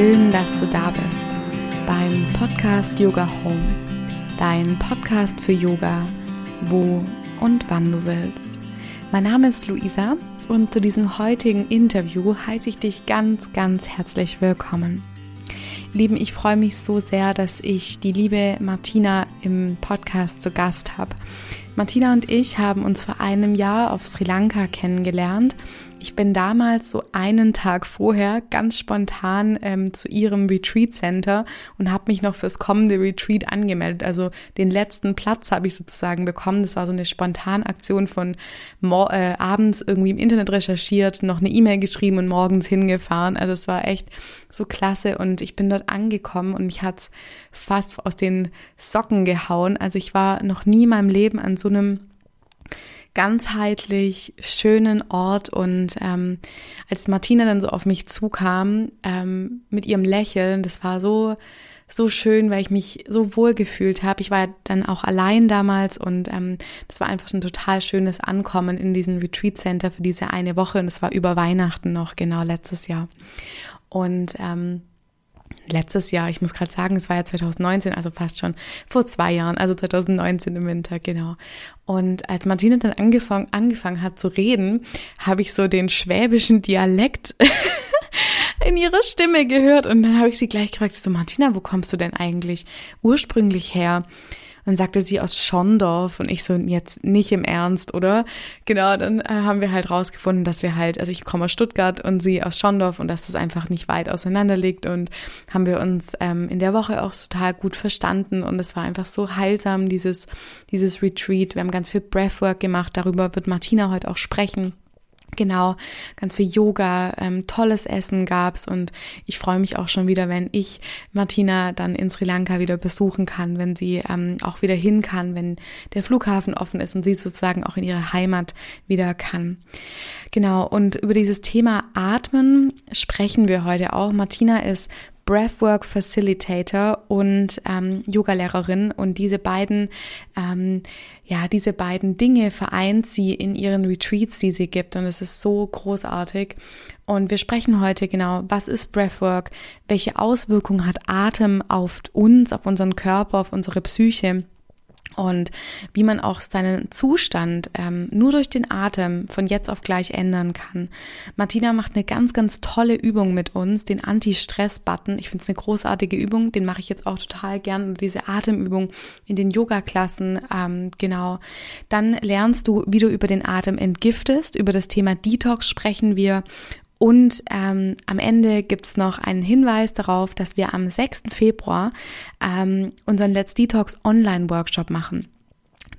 Schön, dass du da bist beim Podcast Yoga Home, dein Podcast für Yoga, wo und wann du willst. Mein Name ist Luisa und zu diesem heutigen Interview heiße ich dich ganz, ganz herzlich willkommen. Lieben, ich freue mich so sehr, dass ich die liebe Martina im Podcast zu Gast habe. Martina und ich haben uns vor einem Jahr auf Sri Lanka kennengelernt ich bin damals so einen Tag vorher ganz spontan ähm, zu ihrem Retreat Center und habe mich noch fürs kommende Retreat angemeldet. Also den letzten Platz habe ich sozusagen bekommen. Das war so eine Spontanaktion von äh, abends irgendwie im Internet recherchiert, noch eine E-Mail geschrieben und morgens hingefahren. Also es war echt so klasse und ich bin dort angekommen und mich hat's fast aus den Socken gehauen. Also ich war noch nie in meinem Leben an so einem ganzheitlich schönen Ort. Und ähm, als Martina dann so auf mich zukam ähm, mit ihrem Lächeln, das war so so schön, weil ich mich so wohl gefühlt habe. Ich war dann auch allein damals und ähm, das war einfach ein total schönes Ankommen in diesem Retreat Center für diese eine Woche und es war über Weihnachten noch, genau letztes Jahr. Und ähm, letztes Jahr, ich muss gerade sagen, es war ja 2019, also fast schon vor zwei Jahren, also 2019 im Winter, genau. Und als Martina dann angefangen, angefangen hat zu reden, habe ich so den schwäbischen Dialekt in ihrer Stimme gehört und dann habe ich sie gleich gefragt, so Martina, wo kommst du denn eigentlich ursprünglich her? Dann sagte sie aus Schondorf und ich so, jetzt nicht im Ernst, oder? Genau, dann äh, haben wir halt rausgefunden, dass wir halt, also ich komme aus Stuttgart und sie aus Schondorf und dass das einfach nicht weit auseinander liegt und haben wir uns ähm, in der Woche auch total gut verstanden und es war einfach so heilsam, dieses, dieses Retreat. Wir haben ganz viel Breathwork gemacht, darüber wird Martina heute auch sprechen. Genau, ganz viel Yoga, ähm, tolles Essen gab's und ich freue mich auch schon wieder, wenn ich Martina dann in Sri Lanka wieder besuchen kann, wenn sie ähm, auch wieder hin kann, wenn der Flughafen offen ist und sie sozusagen auch in ihre Heimat wieder kann. Genau, und über dieses Thema Atmen sprechen wir heute auch. Martina ist Breathwork Facilitator und ähm, Yogalehrerin. Und diese beiden ähm, ja diese beiden Dinge vereint sie in ihren Retreats, die sie gibt. Und es ist so großartig. Und wir sprechen heute genau, was ist Breathwork, welche Auswirkungen hat Atem auf uns, auf unseren Körper, auf unsere Psyche und wie man auch seinen Zustand ähm, nur durch den Atem von jetzt auf gleich ändern kann. Martina macht eine ganz, ganz tolle Übung mit uns, den Anti-Stress-Button. Ich finde es eine großartige Übung, den mache ich jetzt auch total gern. Diese Atemübung in den Yoga-Klassen, ähm, genau. Dann lernst du, wie du über den Atem entgiftest. Über das Thema Detox sprechen wir und ähm, am Ende gibt's noch einen Hinweis darauf, dass wir am 6. Februar ähm, unseren Let's Detox Online-Workshop machen.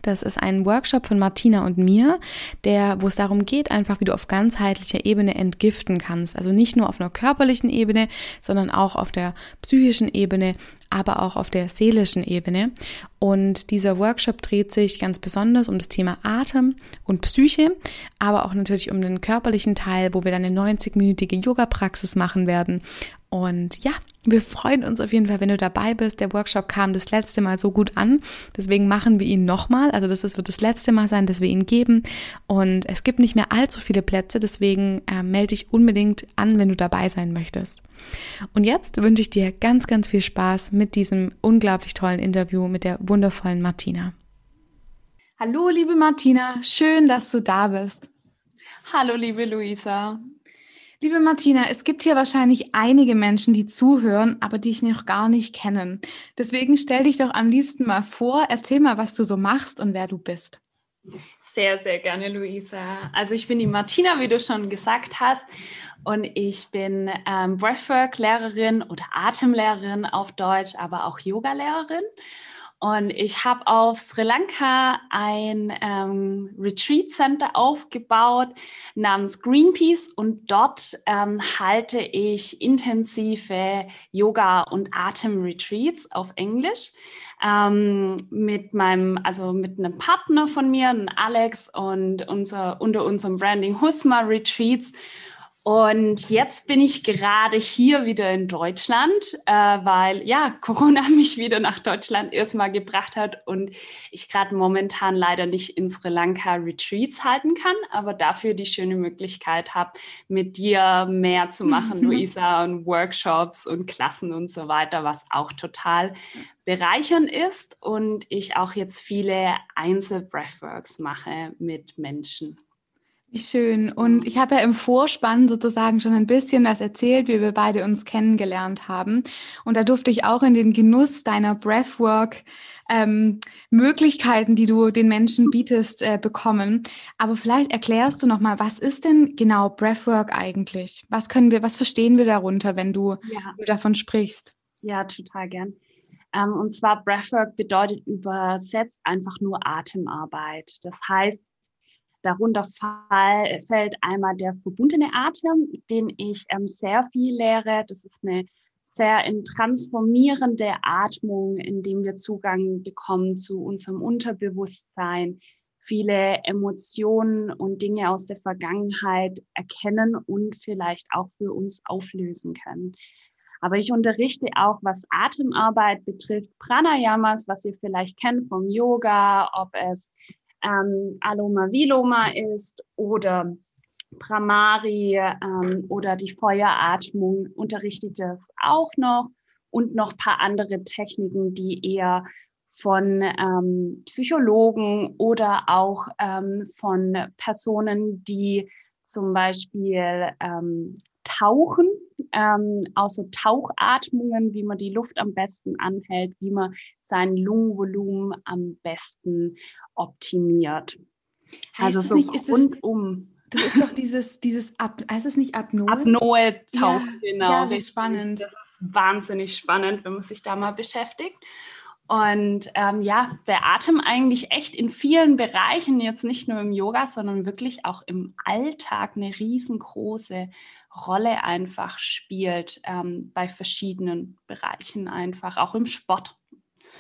Das ist ein Workshop von Martina und mir, der, wo es darum geht, einfach wie du auf ganzheitlicher Ebene entgiften kannst. Also nicht nur auf einer körperlichen Ebene, sondern auch auf der psychischen Ebene, aber auch auf der seelischen Ebene. Und dieser Workshop dreht sich ganz besonders um das Thema Atem und Psyche, aber auch natürlich um den körperlichen Teil, wo wir dann eine 90-minütige Yoga-Praxis machen werden. Und ja, wir freuen uns auf jeden Fall, wenn du dabei bist. Der Workshop kam das letzte Mal so gut an. Deswegen machen wir ihn nochmal. Also das wird das letzte Mal sein, dass wir ihn geben. Und es gibt nicht mehr allzu viele Plätze. Deswegen äh, melde dich unbedingt an, wenn du dabei sein möchtest. Und jetzt wünsche ich dir ganz, ganz viel Spaß mit diesem unglaublich tollen Interview mit der wundervollen Martina. Hallo, liebe Martina. Schön, dass du da bist. Hallo, liebe Luisa. Liebe Martina, es gibt hier wahrscheinlich einige Menschen, die zuhören, aber die ich noch gar nicht kennen. Deswegen stell dich doch am liebsten mal vor, erzähl mal, was du so machst und wer du bist. Sehr, sehr gerne, Luisa. Also ich bin die Martina, wie du schon gesagt hast, und ich bin ähm, Breathwork-Lehrerin oder Atemlehrerin auf Deutsch, aber auch Yoga-Lehrerin. Und ich habe auf Sri Lanka ein ähm, Retreat Center aufgebaut namens Greenpeace und dort ähm, halte ich intensive Yoga- und Atem-Retreats auf Englisch ähm, mit meinem, also mit einem Partner von mir, Alex und unser, unter unserem Branding Husma Retreats. Und jetzt bin ich gerade hier wieder in Deutschland, äh, weil ja Corona mich wieder nach Deutschland erstmal gebracht hat und ich gerade momentan leider nicht in Sri Lanka Retreats halten kann, aber dafür die schöne Möglichkeit habe, mit dir mehr zu machen, Luisa, und Workshops und Klassen und so weiter, was auch total bereichernd ist und ich auch jetzt viele Einzel-Breathworks mache mit Menschen. Wie schön. Und ich habe ja im Vorspann sozusagen schon ein bisschen was erzählt, wie wir beide uns kennengelernt haben. Und da durfte ich auch in den Genuss deiner Breathwork ähm, Möglichkeiten, die du den Menschen bietest, äh, bekommen. Aber vielleicht erklärst du noch mal, was ist denn genau Breathwork eigentlich? Was können wir, was verstehen wir darunter, wenn du, ja. du davon sprichst? Ja, total gern. Ähm, und zwar Breathwork bedeutet übersetzt einfach nur Atemarbeit. Das heißt, Darunter fall, fällt einmal der verbundene Atem, den ich ähm, sehr viel lehre. Das ist eine sehr in transformierende Atmung, in dem wir Zugang bekommen zu unserem Unterbewusstsein, viele Emotionen und Dinge aus der Vergangenheit erkennen und vielleicht auch für uns auflösen können. Aber ich unterrichte auch, was Atemarbeit betrifft, Pranayamas, was ihr vielleicht kennt vom Yoga, ob es ähm, Aloma Viloma ist oder Pramari ähm, oder die Feueratmung unterrichtet das auch noch. Und noch paar andere Techniken, die eher von ähm, Psychologen oder auch ähm, von Personen, die zum Beispiel ähm, tauchen, ähm, außer Tauchatmungen, wie man die Luft am besten anhält, wie man sein Lungenvolumen am besten optimiert. Heißt also so nicht, rundum. Das ist doch dieses, dieses Ab, heißt es nicht Apnoe? Apnoe tauchen, ja, genau. Ja, das ist spannend. Das ist wahnsinnig spannend, wenn man sich da mal beschäftigt. Und ähm, ja, der Atem eigentlich echt in vielen Bereichen, jetzt nicht nur im Yoga, sondern wirklich auch im Alltag eine riesengroße Rolle einfach spielt ähm, bei verschiedenen Bereichen einfach, auch im Sport.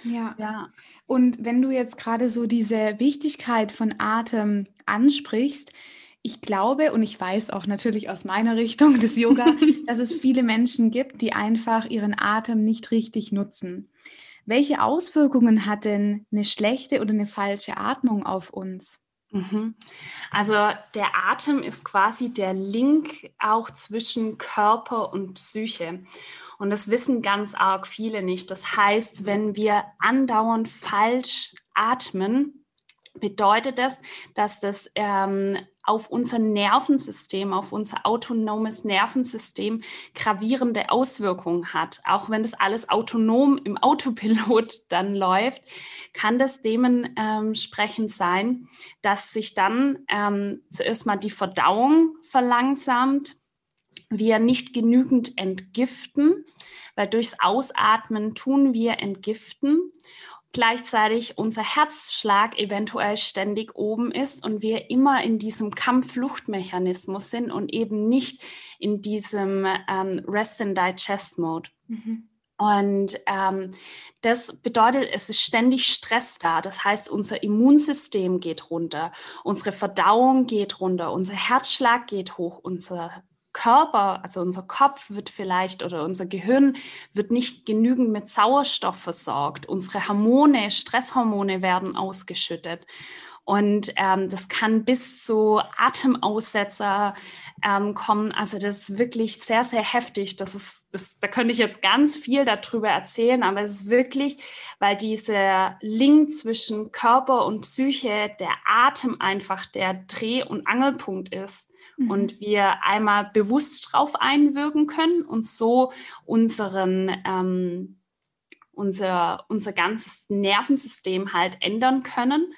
Ja. ja. Und wenn du jetzt gerade so diese Wichtigkeit von Atem ansprichst, ich glaube und ich weiß auch natürlich aus meiner Richtung des Yoga, dass es viele Menschen gibt, die einfach ihren Atem nicht richtig nutzen. Welche Auswirkungen hat denn eine schlechte oder eine falsche Atmung auf uns? Mhm. Also der Atem ist quasi der Link auch zwischen Körper und Psyche. Und das wissen ganz arg viele nicht. Das heißt, wenn wir andauernd falsch atmen, bedeutet das, dass das ähm, auf unser Nervensystem, auf unser autonomes Nervensystem gravierende Auswirkungen hat. Auch wenn das alles autonom im Autopilot dann läuft, kann das dementsprechend sein, dass sich dann ähm, zuerst mal die Verdauung verlangsamt, wir nicht genügend entgiften, weil durchs Ausatmen tun wir entgiften gleichzeitig unser Herzschlag eventuell ständig oben ist und wir immer in diesem Kampf-Flucht-Mechanismus sind und eben nicht in diesem ähm, Rest-and-Digest-Mode. Mhm. Und ähm, das bedeutet, es ist ständig Stress da. Das heißt, unser Immunsystem geht runter, unsere Verdauung geht runter, unser Herzschlag geht hoch, unser Körper, also unser Kopf wird vielleicht oder unser Gehirn wird nicht genügend mit Sauerstoff versorgt. Unsere Hormone, Stresshormone werden ausgeschüttet. Und ähm, das kann bis zu Atemaussetzer ähm, kommen. Also das ist wirklich sehr, sehr heftig. Das ist, das, da könnte ich jetzt ganz viel darüber erzählen, aber es ist wirklich, weil dieser Link zwischen Körper und Psyche, der Atem einfach der Dreh- und Angelpunkt ist mhm. und wir einmal bewusst drauf einwirken können und so unseren ähm, unser, unser ganzes Nervensystem halt ändern können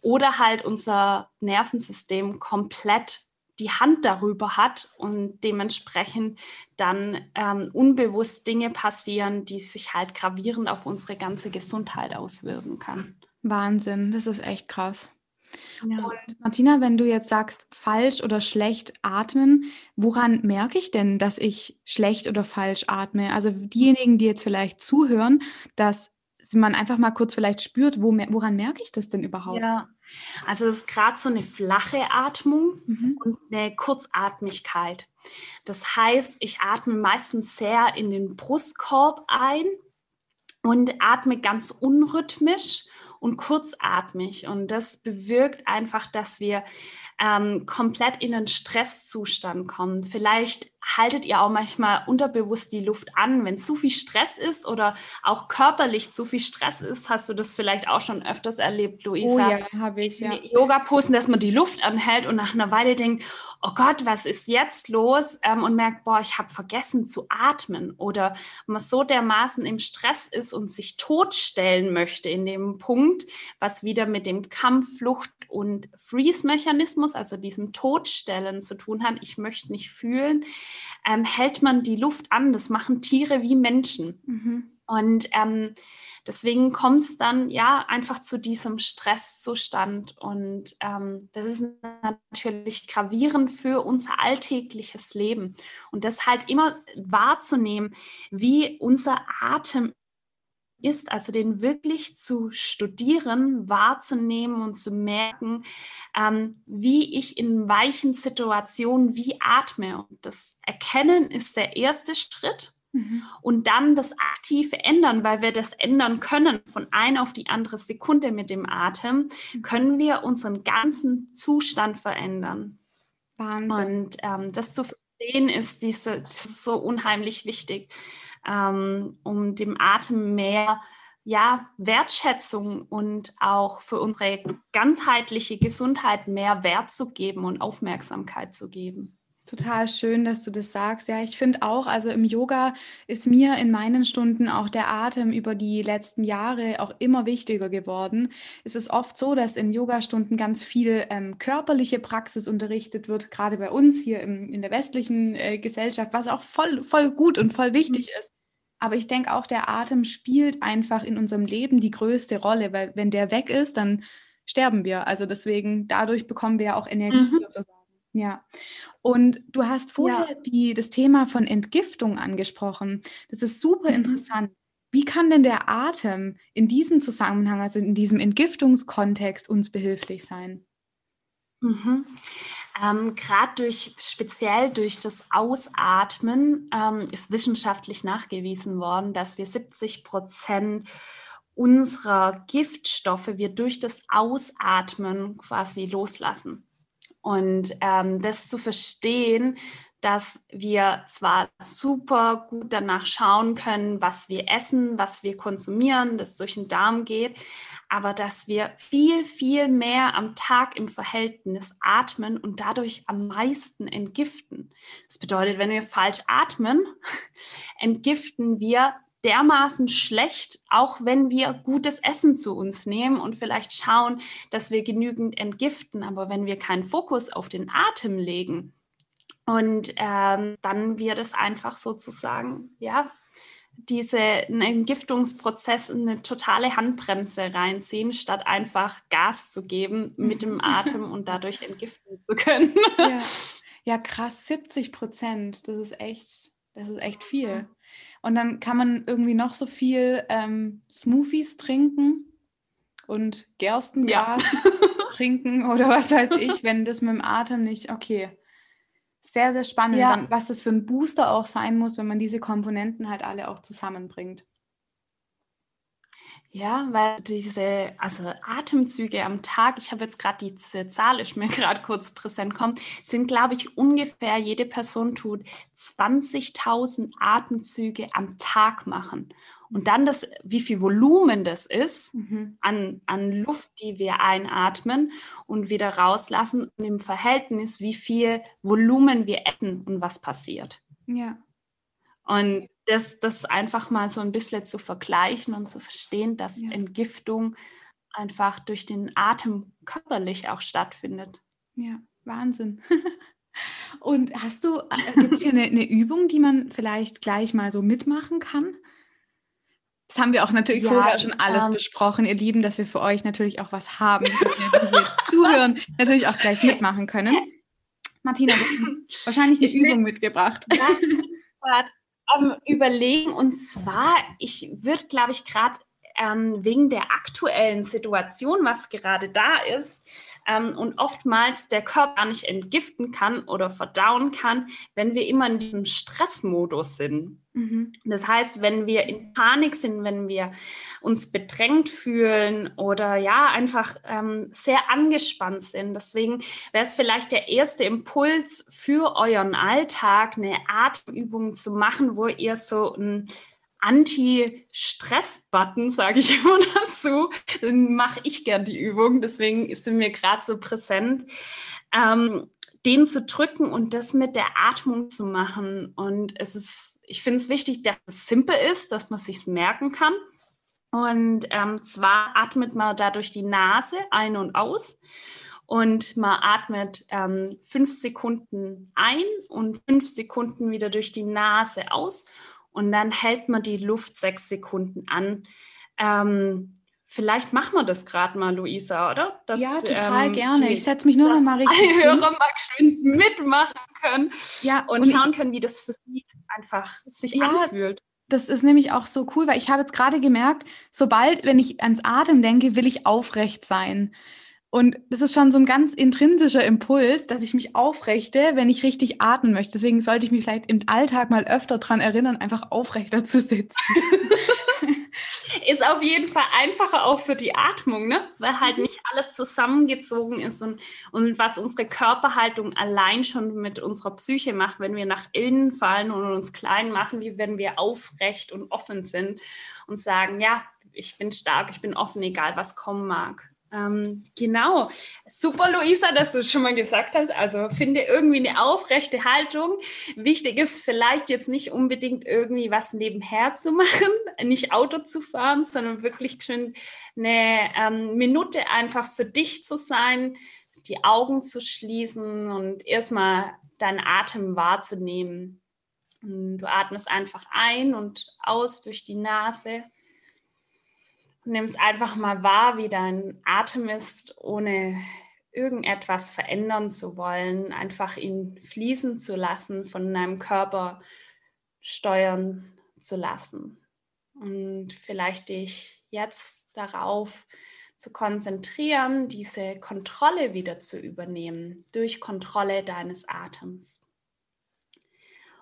oder halt unser Nervensystem komplett die Hand darüber hat und dementsprechend dann ähm, unbewusst Dinge passieren, die sich halt gravierend auf unsere ganze Gesundheit auswirken kann. Wahnsinn, das ist echt krass. Ja. Und Martina, wenn du jetzt sagst, falsch oder schlecht atmen, woran merke ich denn, dass ich schlecht oder falsch atme? Also diejenigen, die jetzt vielleicht zuhören, dass man einfach mal kurz vielleicht spürt, wo, woran merke ich das denn überhaupt? Ja, also es ist gerade so eine flache Atmung mhm. und eine Kurzatmigkeit. Das heißt, ich atme meistens sehr in den Brustkorb ein und atme ganz unrhythmisch und kurzatmig. Und das bewirkt einfach, dass wir ähm, komplett in einen Stresszustand kommen. Vielleicht haltet ihr auch manchmal unterbewusst die Luft an, wenn zu viel Stress ist oder auch körperlich zu viel Stress ist. Hast du das vielleicht auch schon öfters erlebt, Luisa? Oh ja, habe ich, ja. Yoga-Posen, dass man die Luft anhält und nach einer Weile denkt, oh Gott, was ist jetzt los? Ähm, und merkt, boah, ich habe vergessen zu atmen. Oder man so dermaßen im Stress ist und sich totstellen möchte in dem Punkt, was wieder mit dem Kampf, Flucht und Freeze-Mechanismus, also diesem Todstellen zu tun hat. Ich möchte nicht fühlen ähm, hält man die Luft an. Das machen Tiere wie Menschen. Mhm. Und ähm, deswegen kommt es dann ja einfach zu diesem Stresszustand. Und ähm, das ist natürlich gravierend für unser alltägliches Leben. Und das halt immer wahrzunehmen, wie unser Atem ist, also den wirklich zu studieren, wahrzunehmen und zu merken, ähm, wie ich in weichen Situationen wie atme. Und das Erkennen ist der erste Schritt. Mhm. Und dann das aktive Ändern, weil wir das ändern können von einer auf die andere Sekunde mit dem Atem, mhm. können wir unseren ganzen Zustand verändern. Wahnsinn. Und ähm, das zu verstehen ist, diese, das ist so unheimlich wichtig ähm, um dem Atem mehr ja, Wertschätzung und auch für unsere ganzheitliche Gesundheit mehr Wert zu geben und Aufmerksamkeit zu geben. Total schön, dass du das sagst. Ja, ich finde auch, also im Yoga ist mir in meinen Stunden auch der Atem über die letzten Jahre auch immer wichtiger geworden. Es ist oft so, dass in Yogastunden ganz viel ähm, körperliche Praxis unterrichtet wird, gerade bei uns hier im, in der westlichen äh, Gesellschaft, was auch voll, voll gut und voll wichtig mhm. ist. Aber ich denke auch, der Atem spielt einfach in unserem Leben die größte Rolle, weil wenn der weg ist, dann sterben wir. Also deswegen, dadurch bekommen wir ja auch Energie mhm. sozusagen. Ja. Und du hast vorher ja. die, das Thema von Entgiftung angesprochen. Das ist super mhm. interessant. Wie kann denn der Atem in diesem Zusammenhang, also in diesem Entgiftungskontext, uns behilflich sein? Mhm. Ähm, Gerade durch speziell durch das Ausatmen ähm, ist wissenschaftlich nachgewiesen worden, dass wir 70 Prozent unserer Giftstoffe wir durch das Ausatmen quasi loslassen. Und ähm, das zu verstehen, dass wir zwar super gut danach schauen können, was wir essen, was wir konsumieren, das durch den Darm geht, aber dass wir viel, viel mehr am Tag im Verhältnis atmen und dadurch am meisten entgiften. Das bedeutet, wenn wir falsch atmen, entgiften wir dermaßen schlecht, auch wenn wir gutes Essen zu uns nehmen und vielleicht schauen, dass wir genügend entgiften. Aber wenn wir keinen Fokus auf den Atem legen und ähm, dann wird es einfach sozusagen, ja, diese Entgiftungsprozess eine totale Handbremse reinziehen, statt einfach Gas zu geben mit dem Atem und dadurch entgiften zu können. Ja, ja krass, 70 Prozent, das ist echt, das ist echt viel. Und dann kann man irgendwie noch so viel ähm, Smoothies trinken und Gerstengras ja. trinken oder was weiß ich, wenn das mit dem Atem nicht, okay. Sehr, sehr spannend, ja. was das für ein Booster auch sein muss, wenn man diese Komponenten halt alle auch zusammenbringt. Ja, weil diese also Atemzüge am Tag, ich habe jetzt gerade diese Zahl, ist mir gerade kurz präsent kommt, sind, glaube ich, ungefähr, jede Person tut 20.000 Atemzüge am Tag machen. Und dann das, wie viel Volumen das ist mhm. an, an Luft, die wir einatmen und wieder rauslassen und im Verhältnis, wie viel Volumen wir essen und was passiert. Ja. Und das, das einfach mal so ein bisschen zu vergleichen und zu verstehen, dass ja. Entgiftung einfach durch den Atem körperlich auch stattfindet. Ja, Wahnsinn. und hast du, äh, eine, eine Übung, die man vielleicht gleich mal so mitmachen kann? Das haben wir auch natürlich ja, vorher schon alles ähm, besprochen, ihr Lieben, dass wir für euch natürlich auch was haben, dass wir zuhören, natürlich auch gleich mitmachen können. Martina, du hast wahrscheinlich eine ich Übung mitgebracht. Ja, am Überlegen. Und zwar, ich würde, glaube ich, gerade ähm, wegen der aktuellen Situation, was gerade da ist, ähm, und oftmals der Körper nicht entgiften kann oder verdauen kann, wenn wir immer in diesem Stressmodus sind. Mhm. Das heißt, wenn wir in Panik sind, wenn wir uns bedrängt fühlen oder ja, einfach ähm, sehr angespannt sind. Deswegen wäre es vielleicht der erste Impuls für euren Alltag, eine Atemübung zu machen, wo ihr so ein Anti-Stress-Button, sage ich immer dazu. Mache ich gern die Übung, deswegen ist sie mir gerade so präsent. Ähm, den zu drücken und das mit der Atmung zu machen. Und es ist, ich finde es wichtig, dass es simpel ist, dass man sich merken kann. Und ähm, zwar atmet man da durch die Nase ein und aus. Und man atmet ähm, fünf Sekunden ein und fünf Sekunden wieder durch die Nase aus und dann hält man die Luft sechs Sekunden an. Ähm, vielleicht machen wir das gerade mal, Luisa, oder? Dass, ja, total ähm, gerne. Die, ich setze mich nur noch mal richtig. Alle Hörer mal geschwind mitmachen können ja, und, und schauen ich, können, wie das für sie einfach sich ja, anfühlt. Das ist nämlich auch so cool, weil ich habe jetzt gerade gemerkt, sobald, wenn ich ans Atem denke, will ich aufrecht sein. Und das ist schon so ein ganz intrinsischer Impuls, dass ich mich aufrechte, wenn ich richtig atmen möchte. Deswegen sollte ich mich vielleicht im Alltag mal öfter daran erinnern, einfach aufrechter zu sitzen. ist auf jeden Fall einfacher auch für die Atmung, ne? weil halt mhm. nicht alles zusammengezogen ist und, und was unsere Körperhaltung allein schon mit unserer Psyche macht, wenn wir nach innen fallen und uns klein machen, wie wenn wir aufrecht und offen sind und sagen, ja, ich bin stark, ich bin offen, egal was kommen mag. Ähm, genau. Super, Luisa, dass du es schon mal gesagt hast. Also finde irgendwie eine aufrechte Haltung. Wichtig ist vielleicht jetzt nicht unbedingt irgendwie was nebenher zu machen, nicht Auto zu fahren, sondern wirklich schön eine ähm, Minute einfach für dich zu sein, die Augen zu schließen und erstmal deinen Atem wahrzunehmen. Du atmest einfach ein und aus durch die Nase nimm es einfach mal wahr, wie dein Atem ist, ohne irgendetwas verändern zu wollen, einfach ihn fließen zu lassen, von deinem Körper steuern zu lassen. Und vielleicht dich jetzt darauf zu konzentrieren, diese Kontrolle wieder zu übernehmen durch Kontrolle deines Atems.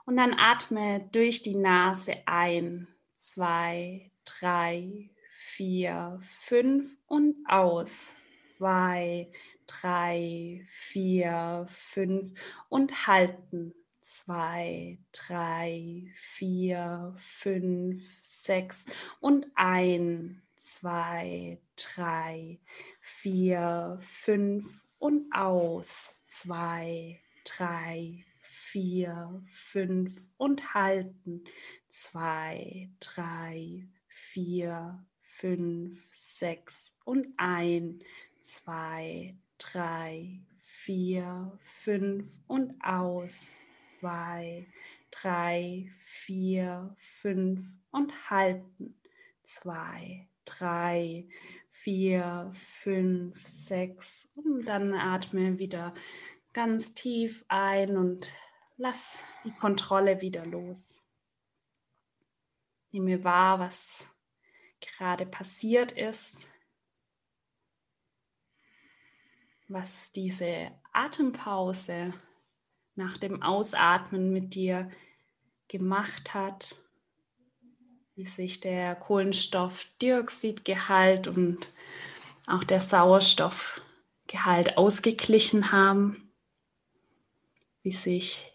Und dann atme durch die Nase ein, zwei, drei, vier, fünf und aus. Zwei, drei, vier, fünf und halten. Zwei, drei, vier, fünf, sechs und ein. Zwei, drei, vier, fünf und aus. Zwei, drei, vier, fünf und halten. Zwei, drei, vier, fünf, sechs und ein, zwei, drei, vier, fünf und aus, zwei, drei, vier, fünf und halten, zwei, drei, vier, fünf, sechs und dann atme wieder ganz tief ein und lass die Kontrolle wieder los. Nimm mir wahr, was gerade passiert ist, was diese Atempause nach dem Ausatmen mit dir gemacht hat, wie sich der Kohlenstoffdioxidgehalt und auch der Sauerstoffgehalt ausgeglichen haben, wie sich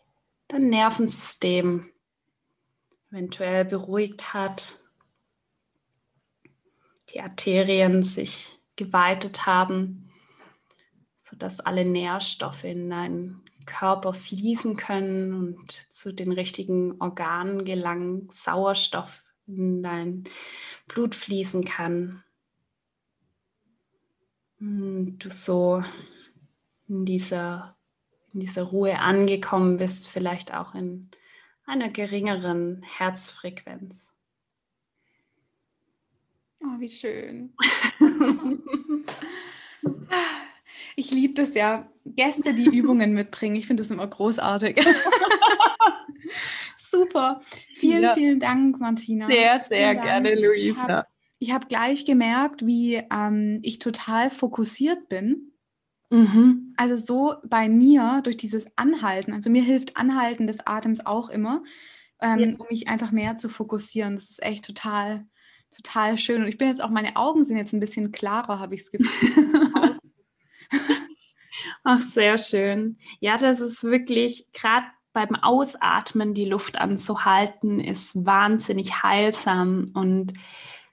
dein Nervensystem eventuell beruhigt hat die Arterien sich geweitet haben, sodass alle Nährstoffe in deinen Körper fließen können und zu den richtigen Organen gelangen, Sauerstoff in dein Blut fließen kann. Und du so in dieser, in dieser Ruhe angekommen bist, vielleicht auch in einer geringeren Herzfrequenz. Oh, wie schön. ich liebe das ja. Gäste, die Übungen mitbringen. Ich finde das immer großartig. Super. Vielen, ja. vielen Dank, Martina. Sehr, sehr gerne, Luisa. ich habe gleich gemerkt, wie ähm, ich total fokussiert bin. Mhm. Also so bei mir durch dieses Anhalten. Also mir hilft Anhalten des Atems auch immer, ähm, ja. um mich einfach mehr zu fokussieren. Das ist echt total, total schön. Und ich bin jetzt auch, meine Augen sind jetzt ein bisschen klarer, habe ich es Gefühl. Ach, sehr schön. Ja, das ist wirklich gerade beim Ausatmen die Luft anzuhalten, ist wahnsinnig heilsam und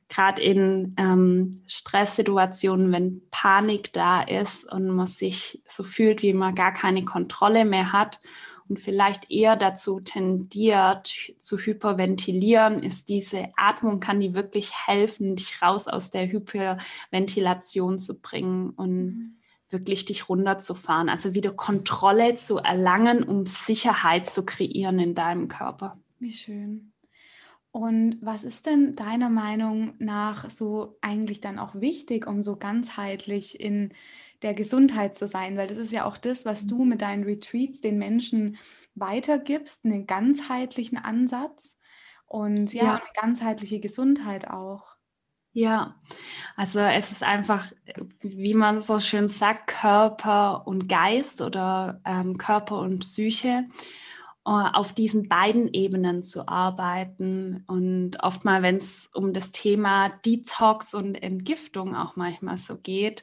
gerade in ähm, Stresssituationen, wenn Panik da ist und man sich so fühlt, wie man gar keine Kontrolle mehr hat und vielleicht eher dazu tendiert zu hyperventilieren, ist diese Atmung, kann die wirklich helfen, dich raus aus der Hyperventilation zu bringen und mhm. wirklich dich runterzufahren. Also wieder Kontrolle zu erlangen, um Sicherheit zu kreieren in deinem Körper. Wie schön. Und was ist denn deiner Meinung nach so eigentlich dann auch wichtig, um so ganzheitlich in der Gesundheit zu sein? Weil das ist ja auch das, was du mit deinen Retreats den Menschen weitergibst, einen ganzheitlichen Ansatz und ja, ja. eine ganzheitliche Gesundheit auch. Ja, also es ist einfach, wie man so schön sagt, Körper und Geist oder ähm, Körper und Psyche. Äh, auf diesen beiden Ebenen zu arbeiten. Und oftmal, wenn es um das Thema Detox und Entgiftung auch manchmal so geht,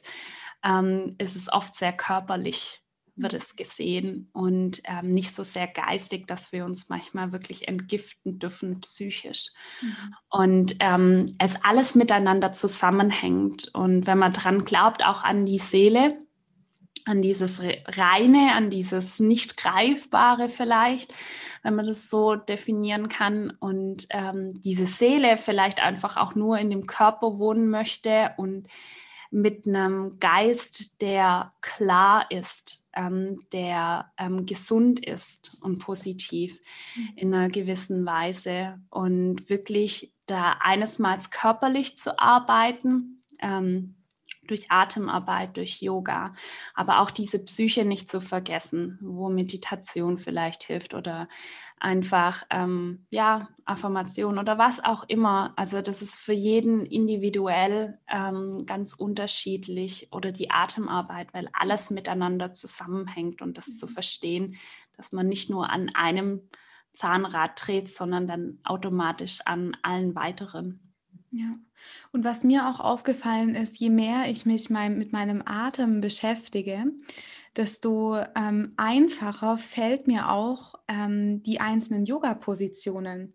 ähm, ist es oft sehr körperlich wird es gesehen und ähm, nicht so sehr geistig, dass wir uns manchmal wirklich entgiften dürfen psychisch. Mhm. Und ähm, es alles miteinander zusammenhängt. Und wenn man dran glaubt, auch an die Seele, an dieses Reine, an dieses nicht Greifbare vielleicht, wenn man das so definieren kann. Und ähm, diese Seele vielleicht einfach auch nur in dem Körper wohnen möchte und mit einem Geist, der klar ist, ähm, der ähm, gesund ist und positiv mhm. in einer gewissen Weise und wirklich da einesmals körperlich zu arbeiten. Ähm, durch Atemarbeit, durch Yoga, aber auch diese Psyche nicht zu vergessen, wo Meditation vielleicht hilft oder einfach ähm, ja Affirmation oder was auch immer. Also das ist für jeden individuell ähm, ganz unterschiedlich oder die Atemarbeit, weil alles miteinander zusammenhängt und das zu mhm. verstehen, dass man nicht nur an einem Zahnrad dreht, sondern dann automatisch an allen weiteren. Ja. Und was mir auch aufgefallen ist, je mehr ich mich mein, mit meinem Atem beschäftige, desto ähm, einfacher fällt mir auch ähm, die einzelnen Yoga-Positionen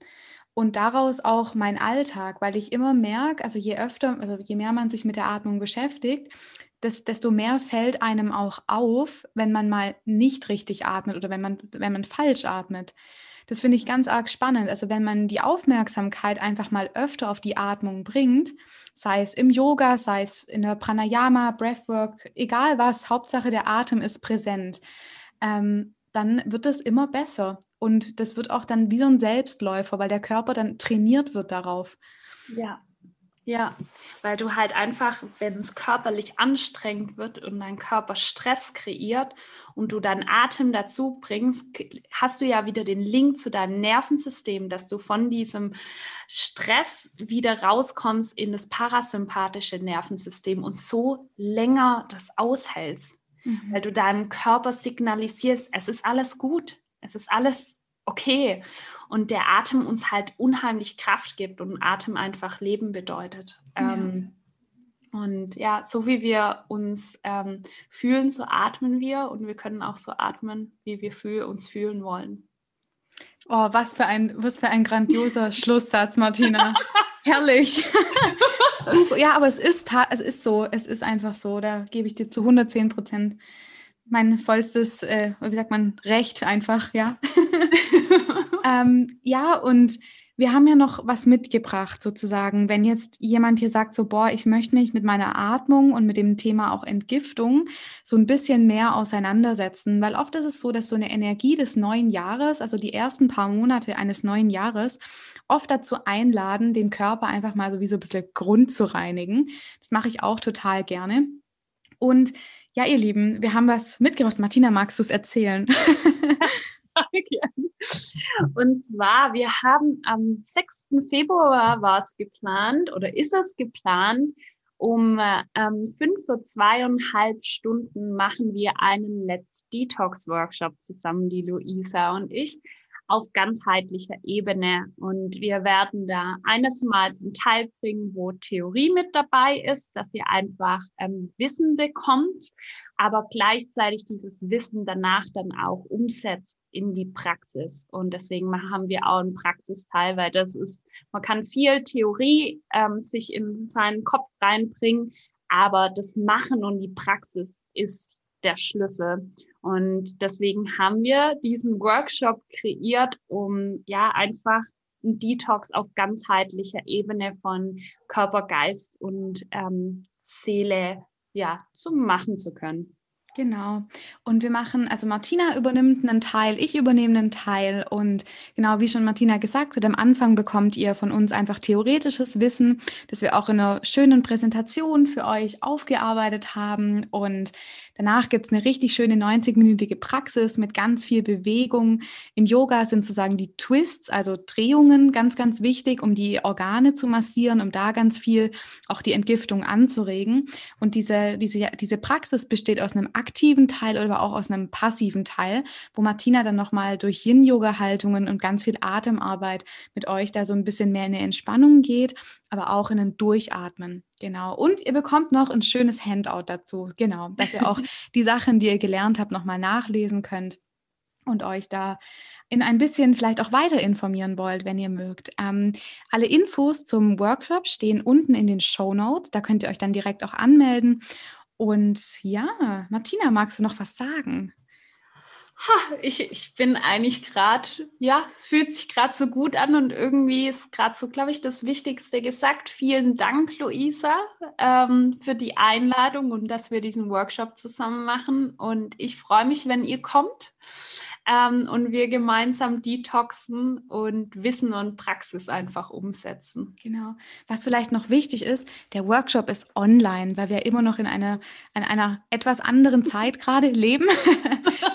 und daraus auch mein Alltag, weil ich immer merke, also je öfter, also je mehr man sich mit der Atmung beschäftigt, das, desto mehr fällt einem auch auf, wenn man mal nicht richtig atmet oder wenn man, wenn man falsch atmet. Das finde ich ganz arg spannend. Also wenn man die Aufmerksamkeit einfach mal öfter auf die Atmung bringt, sei es im Yoga, sei es in der Pranayama, Breathwork, egal was, Hauptsache der Atem ist präsent, ähm, dann wird es immer besser. Und das wird auch dann wie so ein Selbstläufer, weil der Körper dann trainiert wird darauf. Ja, ja, weil du halt einfach, wenn es körperlich anstrengend wird und dein Körper Stress kreiert und du dann Atem dazu bringst, hast du ja wieder den Link zu deinem Nervensystem, dass du von diesem Stress wieder rauskommst in das parasympathische Nervensystem und so länger das aushältst, mhm. weil du deinem Körper signalisierst, es ist alles gut, es ist alles okay und der Atem uns halt unheimlich Kraft gibt und Atem einfach Leben bedeutet. Ja. Ähm, und ja, so wie wir uns ähm, fühlen, so atmen wir und wir können auch so atmen, wie wir für uns fühlen wollen. Oh, was für ein, was für ein grandioser Schlusssatz, Martina. Herrlich. ja, aber es ist, es ist so, es ist einfach so, da gebe ich dir zu 110 Prozent mein vollstes, äh, wie sagt man, Recht einfach, ja. ähm, ja, und wir haben ja noch was mitgebracht, sozusagen. Wenn jetzt jemand hier sagt, so, boah, ich möchte mich mit meiner Atmung und mit dem Thema auch Entgiftung so ein bisschen mehr auseinandersetzen, weil oft ist es so, dass so eine Energie des neuen Jahres, also die ersten paar Monate eines neuen Jahres, oft dazu einladen, den Körper einfach mal so wie so ein bisschen Grund zu reinigen. Das mache ich auch total gerne. Und ja, ihr Lieben, wir haben was mitgebracht. Martina, magst du es erzählen? Und zwar, wir haben am 6. Februar war es geplant oder ist es geplant, um ähm, fünf für zweieinhalb Stunden machen wir einen Let's Detox Workshop zusammen, die Luisa und ich auf ganzheitlicher Ebene. Und wir werden da eines Mal einen Teil bringen, wo Theorie mit dabei ist, dass ihr einfach ähm, Wissen bekommt, aber gleichzeitig dieses Wissen danach dann auch umsetzt in die Praxis. Und deswegen haben wir auch einen Praxisteil, weil das ist, man kann viel Theorie ähm, sich in seinen Kopf reinbringen, aber das Machen und die Praxis ist der Schlüssel. Und deswegen haben wir diesen Workshop kreiert, um ja einfach ein Detox auf ganzheitlicher Ebene von Körper, Geist und ähm, Seele ja zu machen zu können. Genau. Und wir machen, also Martina übernimmt einen Teil, ich übernehme einen Teil. Und genau wie schon Martina gesagt hat, am Anfang bekommt ihr von uns einfach theoretisches Wissen, das wir auch in einer schönen Präsentation für euch aufgearbeitet haben. Und danach gibt es eine richtig schöne 90-minütige Praxis mit ganz viel Bewegung. Im Yoga sind sozusagen die Twists, also Drehungen, ganz, ganz wichtig, um die Organe zu massieren, um da ganz viel auch die Entgiftung anzuregen. Und diese, diese, diese Praxis besteht aus einem aktiven Teil oder auch aus einem passiven Teil, wo Martina dann nochmal durch Yin-Yoga-Haltungen und ganz viel Atemarbeit mit euch da so ein bisschen mehr in eine Entspannung geht, aber auch in ein Durchatmen. Genau. Und ihr bekommt noch ein schönes Handout dazu. Genau, dass ihr auch die Sachen, die ihr gelernt habt, nochmal nachlesen könnt und euch da in ein bisschen vielleicht auch weiter informieren wollt, wenn ihr mögt. Ähm, alle Infos zum Workshop stehen unten in den Show Notes. Da könnt ihr euch dann direkt auch anmelden. Und ja, Martina, magst du noch was sagen? Ha, ich, ich bin eigentlich gerade, ja, es fühlt sich gerade so gut an und irgendwie ist gerade so, glaube ich, das Wichtigste gesagt. Vielen Dank, Luisa, ähm, für die Einladung und dass wir diesen Workshop zusammen machen. Und ich freue mich, wenn ihr kommt ähm, und wir gemeinsam detoxen und Wissen und Praxis einfach umsetzen. Genau. Was vielleicht noch wichtig ist, der Workshop ist online, weil wir immer noch in einer, in einer etwas anderen Zeit gerade leben,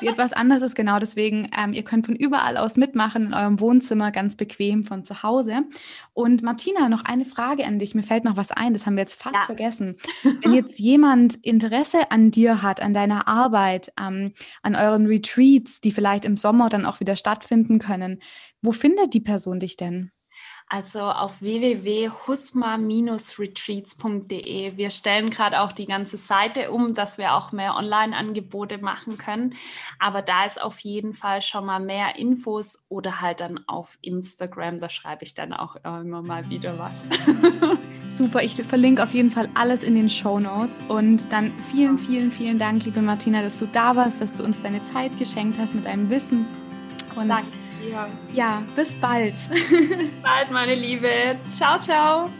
die etwas anders ist. Genau deswegen, ähm, ihr könnt von überall aus mitmachen, in eurem Wohnzimmer ganz bequem von zu Hause. Und Martina, noch eine Frage an dich. Mir fällt noch was ein, das haben wir jetzt fast ja. vergessen. Wenn jetzt jemand Interesse an dir hat, an deiner Arbeit, ähm, an euren Retreats, die vielleicht vielleicht im Sommer dann auch wieder stattfinden können. Wo findet die Person dich denn? Also auf www.husma-retreats.de. Wir stellen gerade auch die ganze Seite um, dass wir auch mehr Online-Angebote machen können. Aber da ist auf jeden Fall schon mal mehr Infos oder halt dann auf Instagram. Da schreibe ich dann auch immer mal wieder was. Super, ich verlinke auf jeden Fall alles in den Show Notes. Und dann vielen, vielen, vielen Dank, liebe Martina, dass du da warst, dass du uns deine Zeit geschenkt hast mit deinem Wissen. Und Danke. Ja, bis bald. bis bald, meine Liebe. Ciao, ciao.